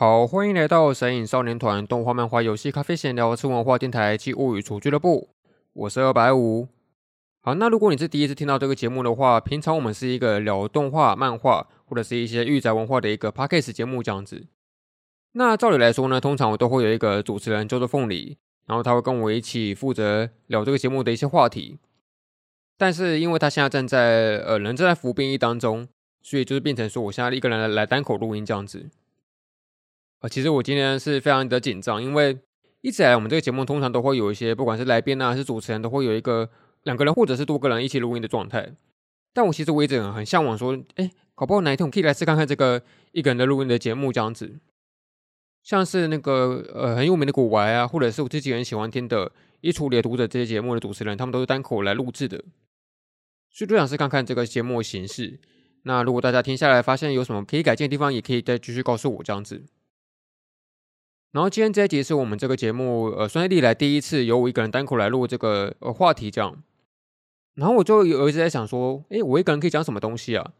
好，欢迎来到神隐少年团动画、漫画、游戏、咖啡闲聊、吃文化电台及物语厨俱乐部。我是二百五。好，那如果你是第一次听到这个节目的话，平常我们是一个聊动画、漫画或者是一些御宅文化的一个 podcast 节目这样子。那照理来说呢，通常我都会有一个主持人叫做凤梨，然后他会跟我一起负责聊这个节目的一些话题。但是因为他现在正在呃人正在服兵役当中，所以就是变成说我现在一个人来单口录音这样子。啊，其实我今天是非常的紧张，因为一直以来我们这个节目通常都会有一些，不管是来宾啊还是主持人，都会有一个两个人或者是多个人一起录音的状态。但我其实我一直很向往说，哎，搞不好哪一天我可以来试看看这个一个人的录音的节目这样子。像是那个呃很有名的古玩啊，或者是我自己很喜欢听的《衣橱里的读者》这些节目的主持人，他们都是单口来录制的，所以就想试看看这个节目形式。那如果大家听下来发现有什么可以改进的地方，也可以再继续告诉我这样子。然后今天这一集是我们这个节目呃，算是历来第一次由我一个人单口来录这个呃话题这样。然后我就有一直在想说，诶，我一个人可以讲什么东西啊？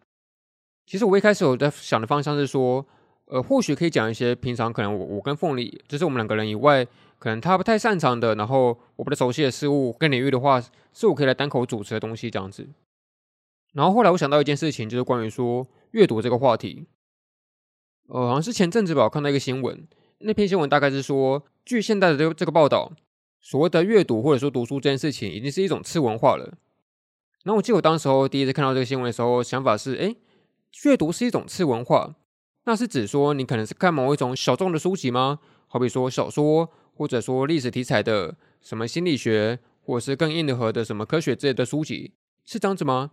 其实我一开始我在想的方向是说，呃，或许可以讲一些平常可能我我跟凤梨，就是我们两个人以外，可能他不太擅长的，然后我不太熟悉的事物跟领域的话，是我可以来单口主持的东西这样子。然后后来我想到一件事情，就是关于说阅读这个话题。呃，好像是前阵子吧，我看到一个新闻。那篇新闻大概是说，据现在的这这个报道，所谓的阅读或者说读书这件事情，已经是一种次文化了。然后我记得我当时候第一次看到这个新闻的时候，想法是：哎，阅读是一种次文化，那是指说你可能是看某一种小众的书籍吗？好比说小说，或者说历史题材的什么心理学，或者是更硬核的什么科学之类的书籍，是这样子吗？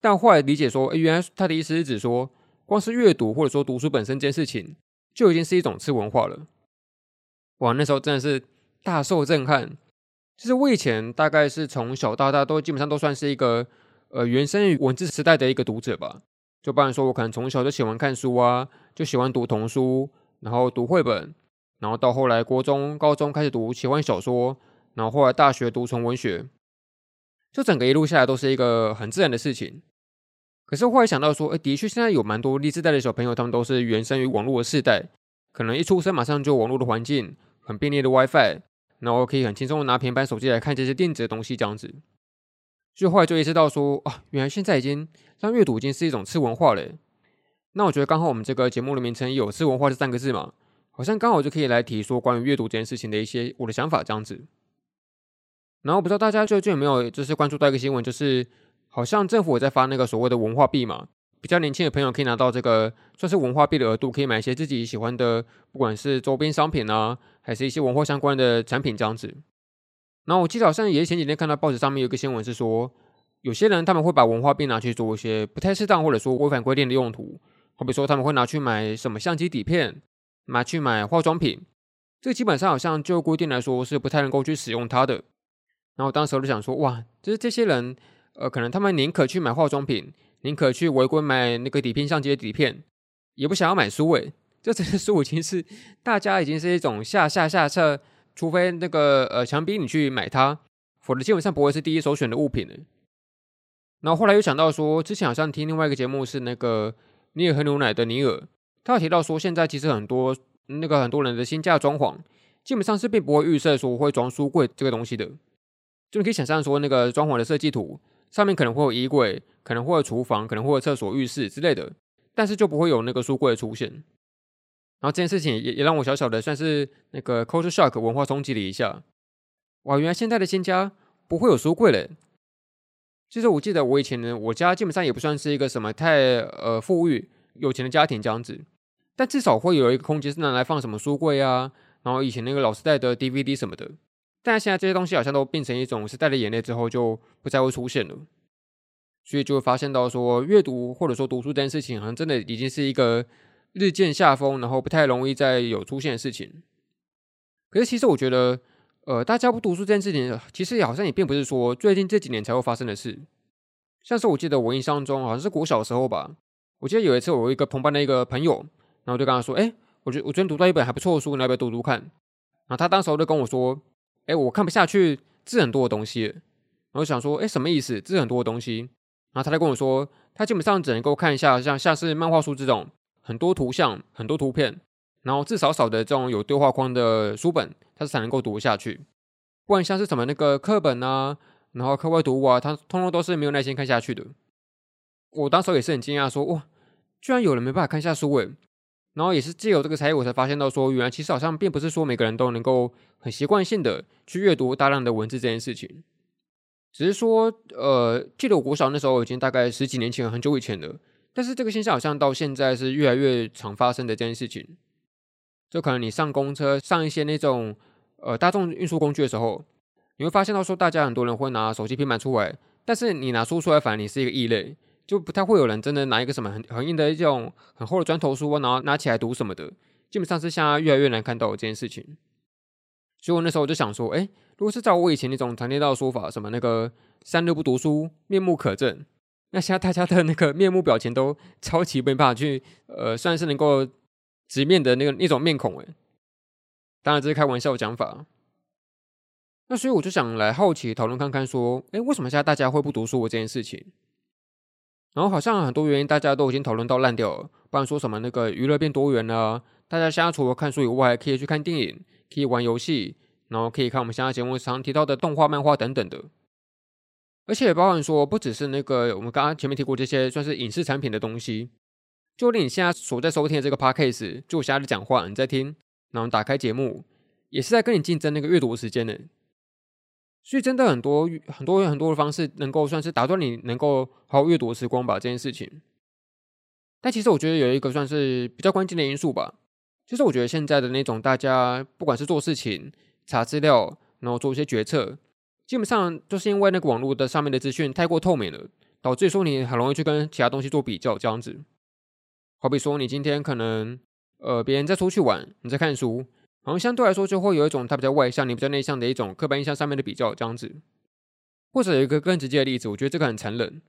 但后来理解说，哎，原来他的意思是指说，光是阅读或者说读书本身这件事情。就已经是一种次文化了，哇！那时候真的是大受震撼。其实我以前大概是从小到大都基本上都算是一个呃原生于文字时代的一个读者吧。就不然说，我可能从小就喜欢看书啊，就喜欢读童书，然后读绘本，然后到后来国中、高中开始读奇幻小说，然后后来大学读纯文学，就整个一路下来都是一个很自然的事情。可是后来想到说，哎，的确现在有蛮多历世代的小朋友，他们都是原生于网络的世代，可能一出生马上就网络的环境，很便利的 WiFi，然后可以很轻松的拿平板手机来看这些电子的东西这样子。所以后来就意识到说，啊，原来现在已经让阅读已经是一种次文化了。那我觉得刚好我们这个节目的名称有“次文化”这三个字嘛，好像刚好就可以来提说关于阅读这件事情的一些我的想法这样子。然后不知道大家最近有没有就是关注到一个新闻，就是。好像政府也在发那个所谓的文化币嘛，比较年轻的朋友可以拿到这个算是文化币的额度，可以买一些自己喜欢的，不管是周边商品啊，还是一些文化相关的产品这样子。然后我记得好像也是前几天看到报纸上面有一个新闻是说，有些人他们会把文化币拿去做一些不太适当或者说违反规定的用途，好比说他们会拿去买什么相机底片，拿去买化妆品，这基本上好像就规定来说是不太能够去使用它的。然后当时我就想说，哇，就是这些人。呃，可能他们宁可去买化妆品，宁可去违规买那个底片相机的底片，也不想要买书诶。这这些书已经是大家已经是一种下下下策，除非那个呃强逼你去买它，否则基本上不会是第一首选的物品了。然后后来又想到说，之前好像听另外一个节目是那个尼尔喝牛奶的尼尔，他有提到说，现在其实很多那个很多人的新家装潢，基本上是并不会预设说会装书柜这个东西的，就你可以想象说那个装潢的设计图。上面可能会有衣柜，可能会有厨房，可能会有厕所、浴室之类的，但是就不会有那个书柜的出现。然后这件事情也也让我小小的算是那个 culture shock 文化冲击了一下。哇，原来现在的新家不会有书柜嘞！其实我记得我以前呢，我家基本上也不算是一个什么太呃富裕、有钱的家庭这样子，但至少会有一个空间是拿来放什么书柜啊，然后以前那个老时代的 DVD 什么的。但现在这些东西好像都变成一种是带了眼泪之后就不再会出现了，所以就会发现到说阅读或者说读书这件事情好像真的已经是一个日渐下风，然后不太容易再有出现的事情。可是其实我觉得，呃，大家不读书这件事情，其实也好像也并不是说最近这几年才会发生的事。像是我记得我印象中好像是国小的时候吧，我记得有一次我有一个同班的一个朋友，然后就跟他说：“哎，我觉得我昨天读到一本还不错的书，你要不要读读看？”然后他当时候就跟我说。哎，我看不下去字很多的东西，然后想说，哎，什么意思？字很多的东西，然后他就跟我说，他基本上只能够看一下像像是漫画书这种很多图像、很多图片，然后至少少的这种有对话框的书本，它才能够读下去。不然像是什么那个课本啊，然后课外读物啊，他通通都是没有耐心看下去的。我当时也是很惊讶说，说哇，居然有人没办法看下书诶。然后也是借由这个才艺，我才发现到说，原来其实好像并不是说每个人都能够很习惯性的去阅读大量的文字这件事情。只是说，呃，记得我国小那时候已经大概十几年前，很久以前了。但是这个现象好像到现在是越来越常发生的这件事情。就可能你上公车、上一些那种呃大众运输工具的时候，你会发现到说，大家很多人会拿手机、平板出来，但是你拿书出来，反而你是一个异类。就不太会有人真的拿一个什么很很硬的一种很厚的砖头书，然后拿起来读什么的，基本上是现在越来越难看到这件事情。所以我那时候我就想说，哎，如果是照我以前那种常听到的说法，什么那个三日不读书，面目可憎，那现在大家的那个面目表情都超级没办法去，呃，算是能够直面的那个那种面孔，哎，当然这是开玩笑讲法。那所以我就想来好奇讨论看看，说，哎，为什么现在大家会不读书这件事情？然后好像很多原因大家都已经讨论到烂掉了，不然说什么那个娱乐变多元了，大家现在除了看书以外，可以去看电影，可以玩游戏，然后可以看我们现在节目常提到的动画、漫画等等的。而且也包含说，不只是那个我们刚刚前面提过这些算是影视产品的东西，就连你现在所在收听的这个 podcast，就我现在在讲话，你在听，然后打开节目，也是在跟你竞争那个阅读时间呢。所以真的很多很多很多的方式，能够算是打断你能够好好阅读的时光吧，这件事情。但其实我觉得有一个算是比较关键的因素吧，就是我觉得现在的那种大家不管是做事情、查资料，然后做一些决策，基本上就是因为那个网络的上面的资讯太过透明了，导致说你很容易去跟其他东西做比较，这样子。好比说你今天可能呃别人在出去玩，你在看书。好像相对来说就会有一种他比较外向，你比较内向的一种刻板印象上面的比较这样子，或者有一个更直接的例子，我觉得这个很残忍。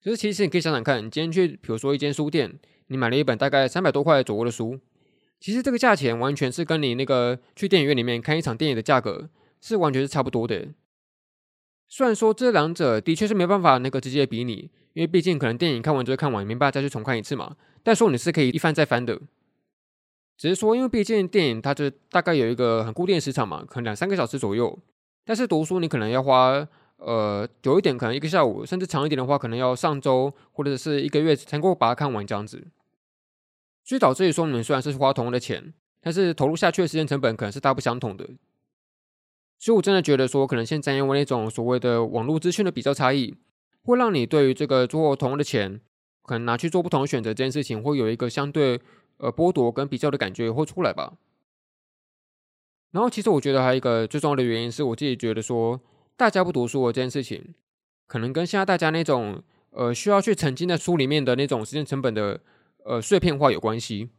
就是其实你可以想想看，你今天去比如说一间书店，你买了一本大概三百多块左右的书，其实这个价钱完全是跟你那个去电影院里面看一场电影的价格是完全是差不多的。虽然说这两者的确是没办法那个直接比拟，因为毕竟可能电影看完就会看完，没办法再去重看一次嘛。但说你是可以一翻再翻的。只是说，因为毕竟电影它就大概有一个很固定时长嘛，可能两三个小时左右。但是读书你可能要花呃久一点，可能一个下午，甚至长一点的话，可能要上周或者是一个月才能够把它看完这样子。所以导致于说，你们虽然是花同样的钱，但是投入下去的时间成本可能是大不相同的。所以我真的觉得说，可能现在因为那种所谓的网络资讯的比较差异，会让你对于这个做同样的钱，可能拿去做不同的选择这件事情，会有一个相对。呃，剥夺跟比较的感觉会出来吧。然后，其实我觉得还有一个最重要的原因是我自己觉得说，大家不读书这件事情，可能跟现在大家那种呃需要去沉浸在书里面的那种时间成本的呃碎片化有关系。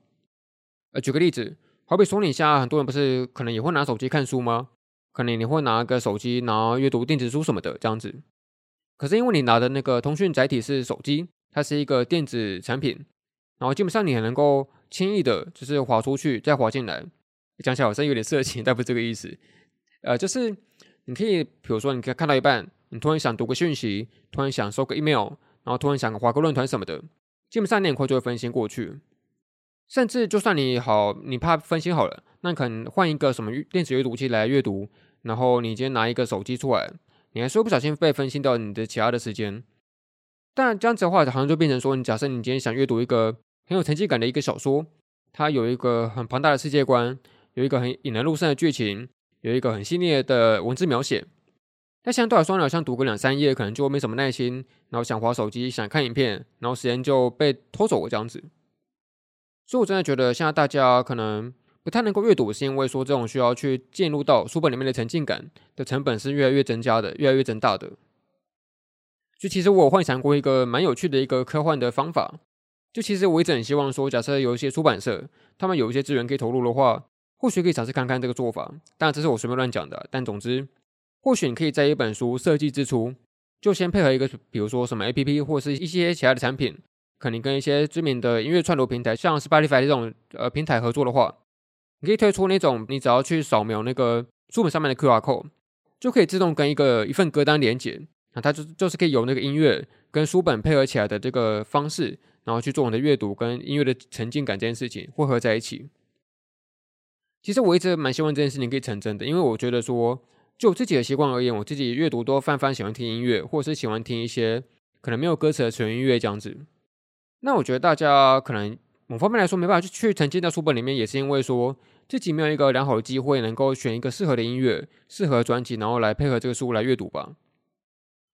呃，举个例子，好比说你现在很多人不是可能也会拿手机看书吗？可能你会拿个手机，然后阅读电子书什么的这样子。可是因为你拿的那个通讯载体是手机，它是一个电子产品，然后基本上你还能够。轻易的，就是滑出去再滑进来，讲起来好像有点色情，但不是这个意思。呃，就是你可以，比如说，你可以看到一半，你突然想读个讯息，突然想收个 email，然后突然想滑个论坛什么的，基本上你很快就会分心过去。甚至就算你好，你怕分心好了，那可能换一个什么电子阅读器来阅读，然后你今天拿一个手机出来，你还是会不小心被分心到你的其他的时间。但这样子的话，好像就变成说，你假设你今天想阅读一个。很有层次感的一个小说，它有一个很庞大的世界观，有一个很引人入胜的剧情，有一个很细腻的文字描写。但相对来说，好像读个两三页，可能就没什么耐心，然后想划手机，想看影片，然后时间就被拖走了这样子。所以，我真的觉得现在大家可能不太能够阅读，是因为说这种需要去进入到书本里面的沉浸感的成本是越来越增加的，越来越增大的。就其实我幻想过一个蛮有趣的一个科幻的方法。就其实我一直很希望说，假设有一些出版社，他们有一些资源可以投入的话，或许可以尝试看看这个做法。当然，这是我随便乱讲的。但总之，或许你可以在一本书设计之初，就先配合一个，比如说什么 APP 或是一些其他的产品，可能跟一些知名的音乐串流平台，像 Spotify 这种呃平台合作的话，你可以推出那种，你只要去扫描那个书本上面的 QR code，就可以自动跟一个一份歌单连接，那它就就是可以有那个音乐跟书本配合起来的这个方式。然后去做我的阅读跟音乐的沉浸感这件事情混合在一起，其实我一直蛮希望这件事情可以成真的，因为我觉得说，就自己的习惯而言，我自己阅读都泛泛喜欢听音乐，或者是喜欢听一些可能没有歌词的纯音乐这样子。那我觉得大家可能某方面来说没办法去去沉浸在书本里面，也是因为说自己没有一个良好的机会能够选一个适合的音乐、适合专辑，然后来配合这个书来阅读吧。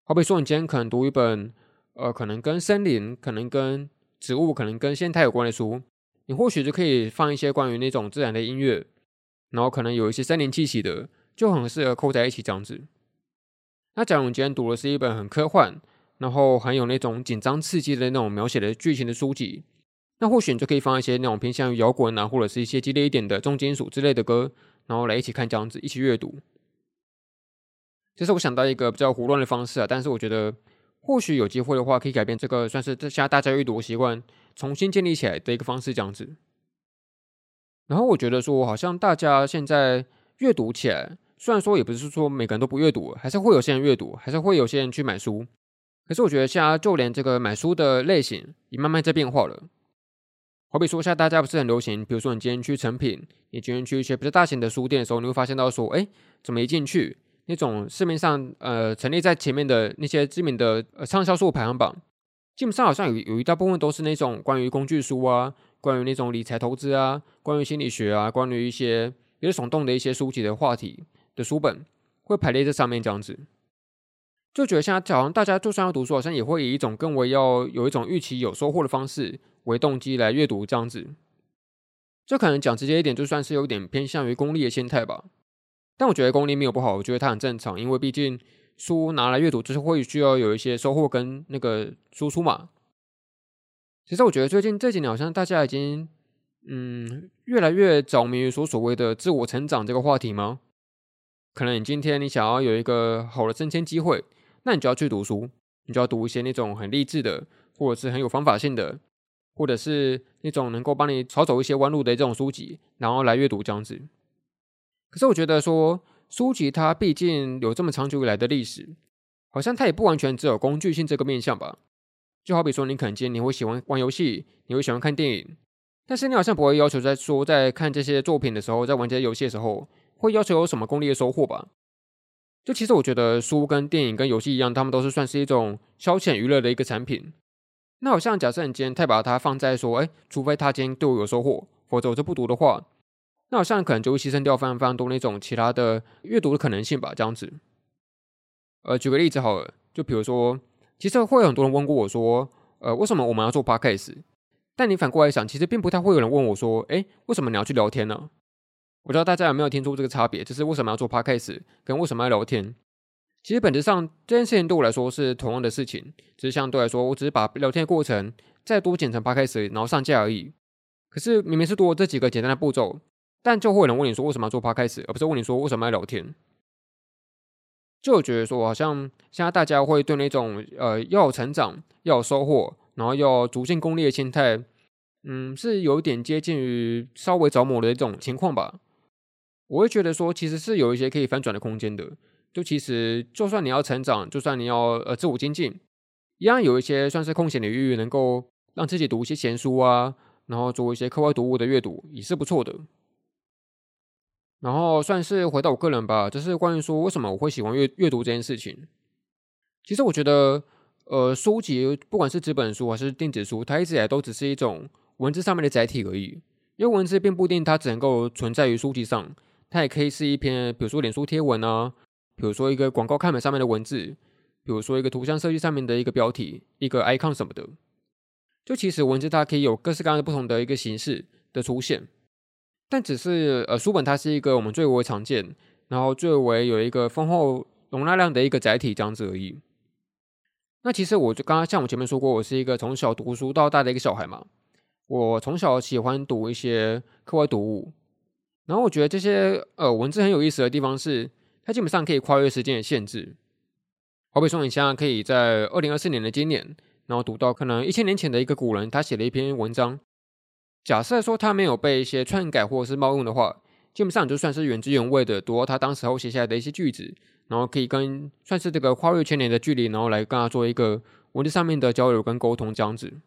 好比说，你今天可能读一本，呃，可能跟森林、可能跟植物、可能跟生态有关的书，你或许就可以放一些关于那种自然的音乐。然后可能有一些森林气息的，就很适合扣在一起这样子。那假如你今天读的是一本很科幻，然后很有那种紧张刺激的那种描写的剧情的书籍，那或许你就可以放一些那种偏向于摇滚啊，或者是一些激烈一点的重金属之类的歌，然后来一起看这样子，一起阅读。这是我想到一个比较胡乱的方式啊，但是我觉得或许有机会的话，可以改变这个算是现在大家阅读习惯，重新建立起来的一个方式这样子。然后我觉得说，好像大家现在阅读起来，虽然说也不是说每个人都不阅读，还是会有些人阅读，还是会有些人去买书。可是我觉得现在就连这个买书的类型也慢慢在变化了。好比说，现在大家不是很流行，比如说你今天去成品，你今天去一些比较大型的书店的时候，你会发现到说，哎，怎么一进去，那种市面上呃陈列在前面的那些知名的呃畅销书排行榜，基本上好像有有一大部分都是那种关于工具书啊。关于那种理财投资啊，关于心理学啊，关于一些比较耸动的一些书籍的话题的书本，会排列在上面这样子，就觉得现在好像大家就算要读书，好像也会以一种更为要有一种预期有收获的方式为动机来阅读这样子。这可能讲直接一点，就算是有点偏向于功利的心态吧。但我觉得功利没有不好，我觉得它很正常，因为毕竟书拿来阅读就是会需要有一些收获跟那个输出嘛。其实我觉得最近这几年好像大家已经，嗯，越来越着迷于所所谓的自我成长这个话题吗？可能你今天你想要有一个好的升迁机会，那你就要去读书，你就要读一些那种很励志的，或者是很有方法性的，或者是那种能够帮你少走一些弯路的这种书籍，然后来阅读这样子。可是我觉得说书籍它毕竟有这么长久以来的历史，好像它也不完全只有工具性这个面向吧。就好比说，你可能今天你会喜欢玩游戏，你会喜欢看电影，但是你好像不会要求在说在看这些作品的时候，在玩这些游戏的时候，会要求有什么功利的收获吧？就其实我觉得书跟电影跟游戏一样，他们都是算是一种消遣娱乐的一个产品。那好像假设你今天太把它放在说，哎，除非他今天对我有收获，否则我就不读的话，那好像可能就会牺牲掉非常非常多那种其他的阅读的可能性吧？这样子。呃，举个例子好了，就比如说。其实会有很多人问过我说，呃，为什么我们要做 podcast？但你反过来想，其实并不太会有人问我说，诶，为什么你要去聊天呢？我不知道大家有没有听出这个差别，就是为什么要做 podcast，跟为什么要聊天？其实本质上这件事情对我来说是同样的事情，只是相对来说，我只是把聊天的过程再多剪成 podcast，然后上架而已。可是明明是多了这几个简单的步骤，但就会有人问你说，为什么要做 podcast，而不是问你说为什么要聊天？就觉得说，好像现在大家会对那种呃要有成长、要有收获，然后要逐渐功利的心态，嗯，是有点接近于稍微着魔的一种情况吧。我会觉得说，其实是有一些可以翻转的空间的。就其实，就算你要成长，就算你要呃自我精进，一样有一些算是空闲的余，能够让自己读一些闲书啊，然后做一些课外读物的阅读，也是不错的。然后算是回到我个人吧，就是关于说为什么我会喜欢阅阅读这件事情。其实我觉得，呃，书籍不管是纸本书还是电子书，它一直以来都只是一种文字上面的载体而已。因为文字并不一定它只能够存在于书籍上，它也可以是一篇，比如说脸书贴文啊，比如说一个广告看板上面的文字，比如说一个图像设计上面的一个标题、一个 icon 什么的。就其实文字它可以有各式各样的不同的一个形式的出现。但只是呃，书本它是一个我们最为常见，然后最为有一个丰厚容纳量的一个载体这样子而已。那其实我就刚刚像我前面说过，我是一个从小读书到大的一个小孩嘛。我从小喜欢读一些课外读物，然后我觉得这些呃文字很有意思的地方是，它基本上可以跨越时间的限制。好比说，你现在可以在二零二四年的今年，然后读到可能一千年前的一个古人他写了一篇文章。假设说他没有被一些篡改或者是冒用的话，基本上就算是原汁原味的读到他当时候写下来的一些句子，然后可以跟算是这个跨越千年的距离，然后来跟他做一个文字上面的交流跟沟通这样子。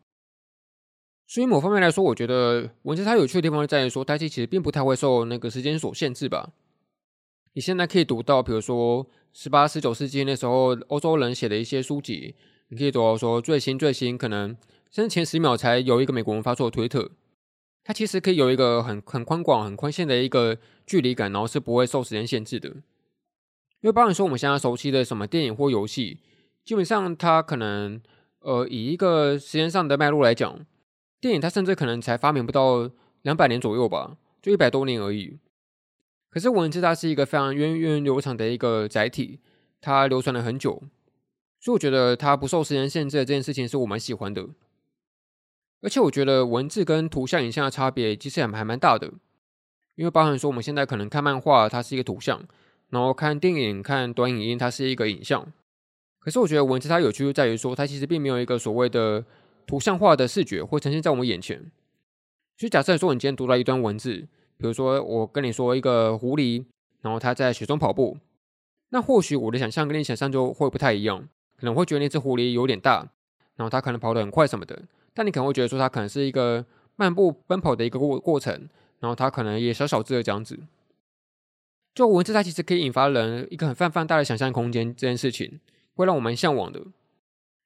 所以某方面来说，我觉得文字它有趣的地方在于说，它其实并不太会受那个时间所限制吧。你现在可以读到，比如说十八、十九世纪那时候欧洲人写的一些书籍，你可以读到说最新最新，可能甚至前十秒才有一个美国人发出的推特，它其实可以有一个很很宽广、很宽限的一个距离感，然后是不会受时间限制的。因为包含说我们现在熟悉的什么电影或游戏，基本上它可能呃以一个时间上的脉络来讲，电影它甚至可能才发明不到两百年左右吧，就一百多年而已。可是文字它是一个非常源远流长的一个载体，它流传了很久，所以我觉得它不受时间限制的这件事情是我蛮喜欢的。而且我觉得文字跟图像影像的差别其实还还蛮大的，因为包含说我们现在可能看漫画它是一个图像，然后看电影看短影音它是一个影像。可是我觉得文字它有趣就在于说它其实并没有一个所谓的图像化的视觉会呈现在我们眼前。所以假设说你今天读到一段文字。比如说，我跟你说一个狐狸，然后它在雪中跑步，那或许我的想象跟你想象就会不太一样，可能会觉得那只狐狸有点大，然后它可能跑得很快什么的，但你可能会觉得说它可能是一个漫步奔跑的一个过过程，然后它可能也小小只的这样子。就文字，它其实可以引发人一个很泛泛大的想象空间，这件事情会让我们向往的，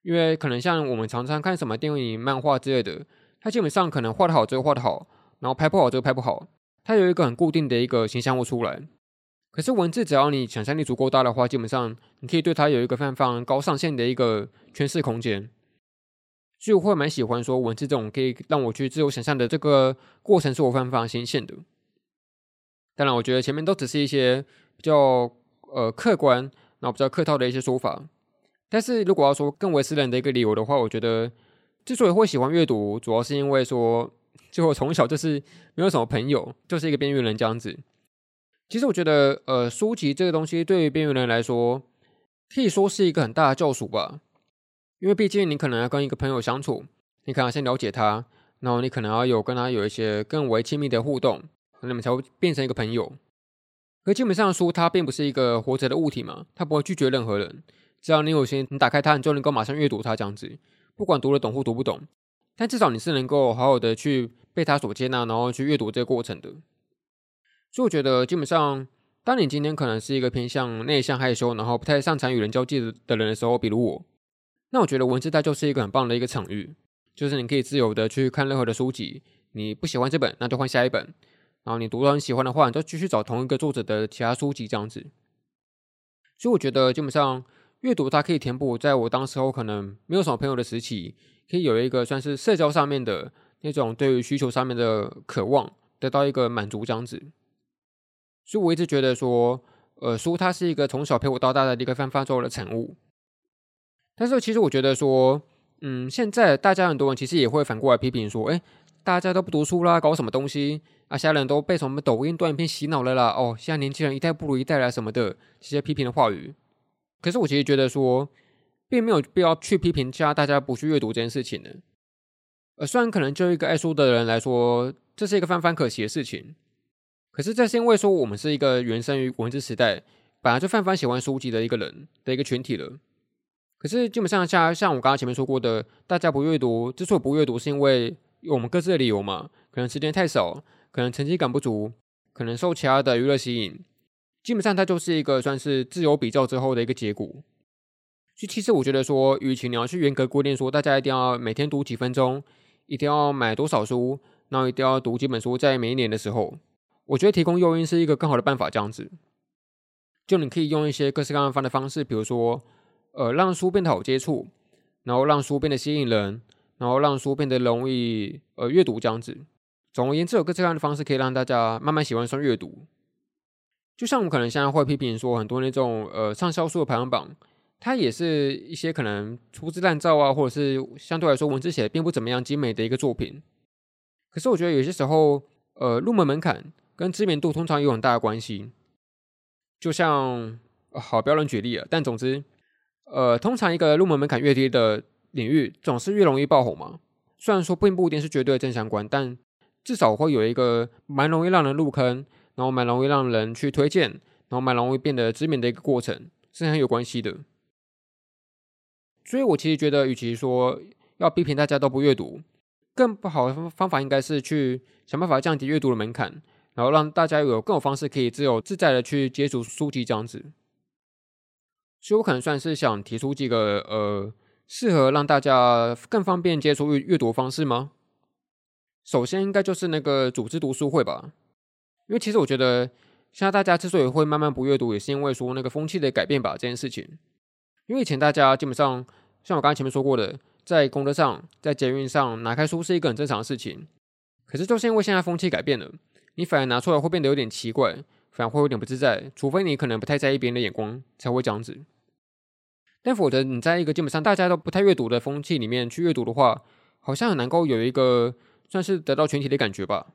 因为可能像我们常常看什么电影、漫画之类的，它基本上可能画得好就画得好，然后拍不好就拍不好。它有一个很固定的一个形象物出来，可是文字只要你想象力足够大的话，基本上你可以对它有一个非常非常高上限的一个诠释空间。所以我会蛮喜欢说文字这种可以让我去自由想象的这个过程，是我非常非常新鲜的。当然，我觉得前面都只是一些比较呃客观，然后比较客套的一些说法。但是如果要说更为私人的一个理由的话，我觉得之所以会喜欢阅读，主要是因为说。就我从小就是没有什么朋友，就是一个边缘人这样子。其实我觉得，呃，书籍这个东西对于边缘人来说，可以说是一个很大的救赎吧。因为毕竟你可能要跟一个朋友相处，你可能要先了解他，然后你可能要有跟他有一些更为亲密的互动，那么才会变成一个朋友。可基本上书它并不是一个活着的物体嘛，它不会拒绝任何人。只要你有心，你打开它，你就能够马上阅读它这样子，不管读得懂或读不懂。但至少你是能够好好的去被他所接纳，然后去阅读这个过程的。所以我觉得，基本上，当你今天可能是一个偏向内向、害羞，然后不太擅长与人交际的人的时候，比如我，那我觉得文字它就是一个很棒的一个场域，就是你可以自由的去看任何的书籍。你不喜欢这本，那就换下一本。然后你读到你喜欢的话，你就继续找同一个作者的其他书籍这样子。所以我觉得，基本上阅读它可以填补在我当时候可能没有什么朋友的时期。可以有一个算是社交上面的那种对于需求上面的渴望得到一个满足这样子，所以我一直觉得说，呃，书它是一个从小陪我到大的一个泛泛作的产物。但是其实我觉得说，嗯，现在大家很多人其实也会反过来批评说，哎，大家都不读书啦，搞什么东西啊？现在人都被什么抖音短影片洗脑了啦？哦，现在年轻人一代不如一代啦什么的这些批评的话语。可是我其实觉得说。并没有必要去批评家大家不去阅读这件事情的。呃，虽然可能就一个爱书的人来说，这是一个泛泛可惜的事情，可是这是因为说我们是一个原生于文字时代，本来就泛泛喜欢书籍的一个人的一个群体了。可是基本上像像我刚刚前面说过的，大家不阅读，之所以不阅读，是因为有我们各自的理由嘛，可能时间太少，可能成绩感不足，可能受其他的娱乐吸引。基本上它就是一个算是自由比较之后的一个结果。就其实我觉得说，与其你要去严格规定说大家一定要每天读几分钟，一定要买多少书，然后一定要读几本书，在每一年的时候，我觉得提供诱因是一个更好的办法。这样子，就你可以用一些各式各样的方式，比如说，呃，让书变得好接触，然后让书变得吸引人，然后让书变得容易呃阅读这样子。总而言之，有各式各样的方式可以让大家慢慢喜欢上阅读。就像我可能现在会批评说，很多那种呃畅销书的排行榜。它也是一些可能粗制滥造啊，或者是相对来说文字写的并不怎么样精美的一个作品。可是我觉得有些时候，呃，入门门槛跟知名度通常有很大的关系。就像，呃，好，不要乱举例了，但总之，呃，通常一个入门门槛越低的领域，总是越容易爆红嘛。虽然说并不一定是绝对正相关，但至少会有一个蛮容易让人入坑，然后蛮容易让人去推荐，然后蛮容易变得知名的一个过程，是很有关系的。所以，我其实觉得，与其说要批评大家都不阅读，更不好的方法应该是去想办法降低阅读的门槛，然后让大家有更有方式可以自由自在的去接触书籍这样子。所以我可能算是想提出几个呃，适合让大家更方便接触阅阅读方式吗？首先应该就是那个组织读书会吧，因为其实我觉得现在大家之所以会慢慢不阅读，也是因为说那个风气的改变吧，这件事情。因为以前大家基本上像我刚才前面说过的，在公车上、在捷运上拿开书是一个很正常的事情，可是就是因为现在风气改变了，你反而拿出来会变得有点奇怪。反而会有点不自在，除非你可能不太在意别人的眼光，才会这样子。但否则你在一个基本上大家都不太阅读的风气里面去阅读的话，好像很难够有一个算是得到群体的感觉吧。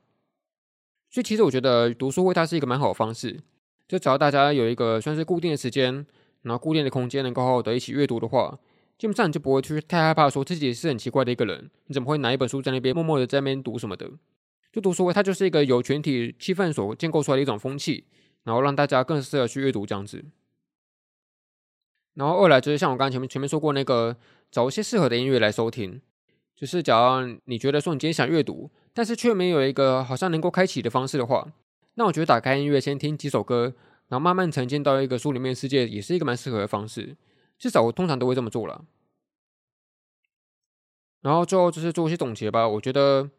所以其实我觉得读书会它是一个蛮好的方式，就只要大家有一个算是固定的时间，然后固定的空间，能够好好的一起阅读的话，基本上你就不会去太害怕说自己是很奇怪的一个人。你怎么会拿一本书在那边默默的在那边读什么的？就读书会，它就是一个由群体气氛所建构出来的一种风气，然后让大家更适合去阅读这样子。然后二来就是像我刚刚前面前面说过那个，找一些适合的音乐来收听。就是假如你觉得说你今天想阅读，但是却没有一个好像能够开启的方式的话，那我觉得打开音乐先听几首歌，然后慢慢沉浸到一个书里面世界，也是一个蛮适合的方式。至少我通常都会这么做了。然后最后就是做一些总结吧，我觉得。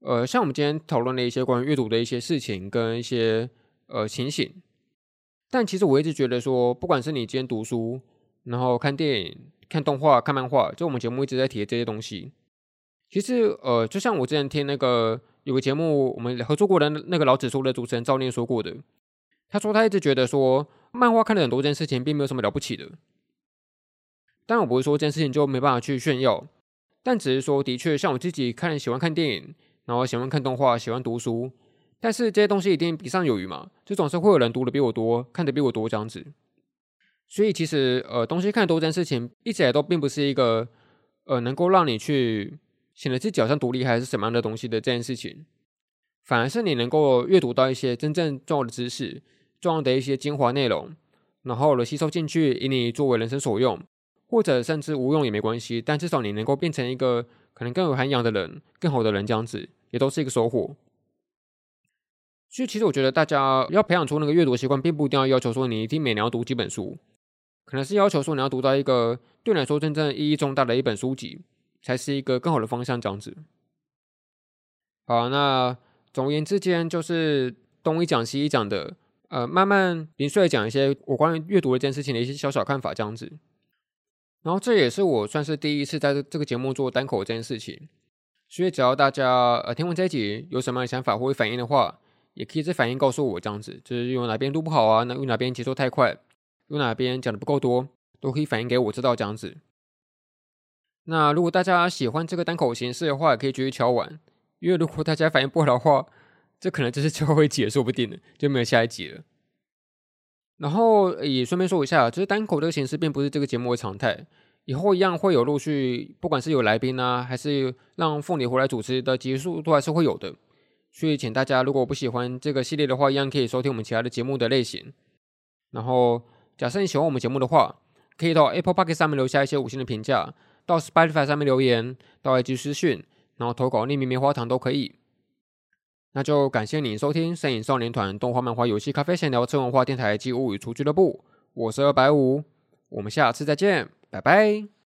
呃，像我们今天讨论的一些关于阅读的一些事情跟一些呃情形，但其实我一直觉得说，不管是你今天读书，然后看电影、看动画、看漫画，就我们节目一直在提的这些东西，其实呃，就像我之前听那个有个节目，我们合作过的那个老子说的主持人赵念说过的，他说他一直觉得说，漫画看了很多件事情，并没有什么了不起的。当然，我不会说这件事情就没办法去炫耀，但只是说，的确，像我自己看喜欢看电影。然后喜欢看动画，喜欢读书，但是这些东西一定比上有余嘛，就总是会有人读的比我多，看的比我多这样子。所以其实呃，东西看多这件事情，一直以来都并不是一个呃能够让你去显得自己好像独立还是什么样的东西的这件事情，反而是你能够阅读到一些真正重要的知识，重要的一些精华内容，然后呢吸收进去，以你作为人生所用，或者甚至无用也没关系，但至少你能够变成一个可能更有涵养的人，更好的人这样子。也都是一个收获，所以其实我觉得大家要培养出那个阅读习惯，并不一定要要求说你一定每年要读几本书，可能是要求说你要读到一个对你来说真正意义重大的一本书籍，才是一个更好的方向这样子。好，那总而言之间就是东一讲西一讲的，呃，慢慢零碎的讲一些我关于阅读这件事情的一些小小看法这样子。然后这也是我算是第一次在这个节目做单口这件事情。所以，只要大家呃听完这一集有什么想法或者反应的话，也可以在反应告诉我，这样子就是有哪边录不好啊，那有哪边节奏太快，有哪边讲的不够多，都可以反映给我知道这样子。那如果大家喜欢这个单口形式的话，也可以继续敲完，因为如果大家反应不好的话，这可能就是最后一集，说不定的，就没有下一集了。然后也顺便说一下，就是单口这个形式并不是这个节目的常态。以后一样会有陆续，不管是有来宾啊，还是让凤梨回来主持的集数，都还是会有的。所以，请大家如果不喜欢这个系列的话，一样可以收听我们其他的节目的类型。然后，假设你喜欢我们节目的话，可以到 Apple Podcast 上面留下一些五星的评价，到 Spotify 上面留言，到 IG 私讯，然后投稿匿名棉花糖都可以。那就感谢你收听《神隐少年团》动画、漫画、游戏、咖啡闲聊、车文化电台及物语厨俱乐部。我是二百五，我们下次再见。拜拜。